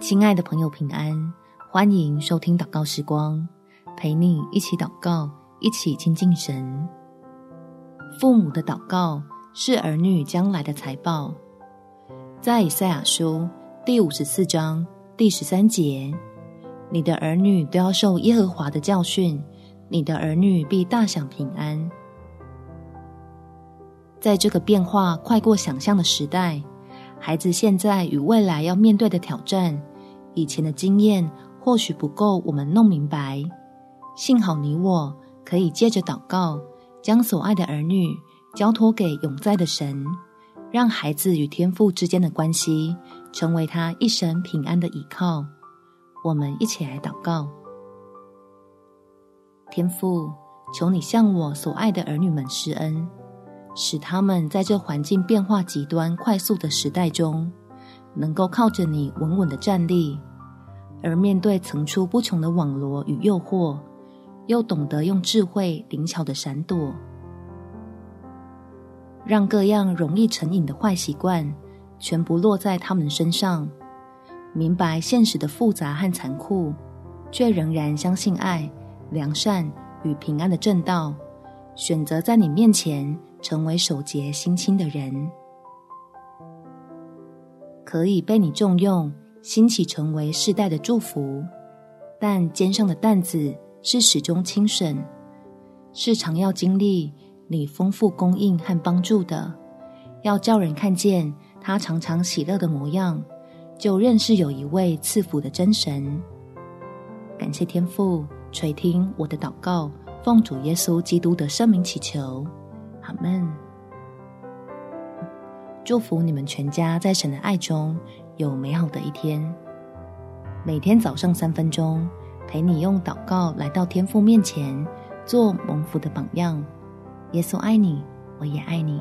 亲爱的朋友，平安！欢迎收听祷告时光，陪你一起祷告，一起亲近神。父母的祷告是儿女将来的财报。在以赛亚书第五十四章第十三节，你的儿女都要受耶和华的教训，你的儿女必大享平安。在这个变化快过想象的时代，孩子现在与未来要面对的挑战，以前的经验或许不够我们弄明白。幸好你我可以借着祷告，将所爱的儿女交托给永在的神，让孩子与天父之间的关系成为他一生平安的依靠。我们一起来祷告：天父，求你向我所爱的儿女们施恩。使他们在这环境变化极端、快速的时代中，能够靠着你稳稳的站立；而面对层出不穷的网罗与诱惑，又懂得用智慧灵巧的闪躲，让各样容易成瘾的坏习惯全部落在他们身上。明白现实的复杂和残酷，却仍然相信爱、良善与平安的正道，选择在你面前。成为守节心清的人，可以被你重用，兴起成为世代的祝福。但肩上的担子是始终轻省，是常要经历你丰富供应和帮助的。要叫人看见他常常喜乐的模样，就认识有一位赐福的真神。感谢天父垂听我的祷告，奉主耶稣基督的圣名祈求。阿门，祝福你们全家在神的爱中有美好的一天。每天早上三分钟，陪你用祷告来到天父面前，做蒙福的榜样。耶稣爱你，我也爱你。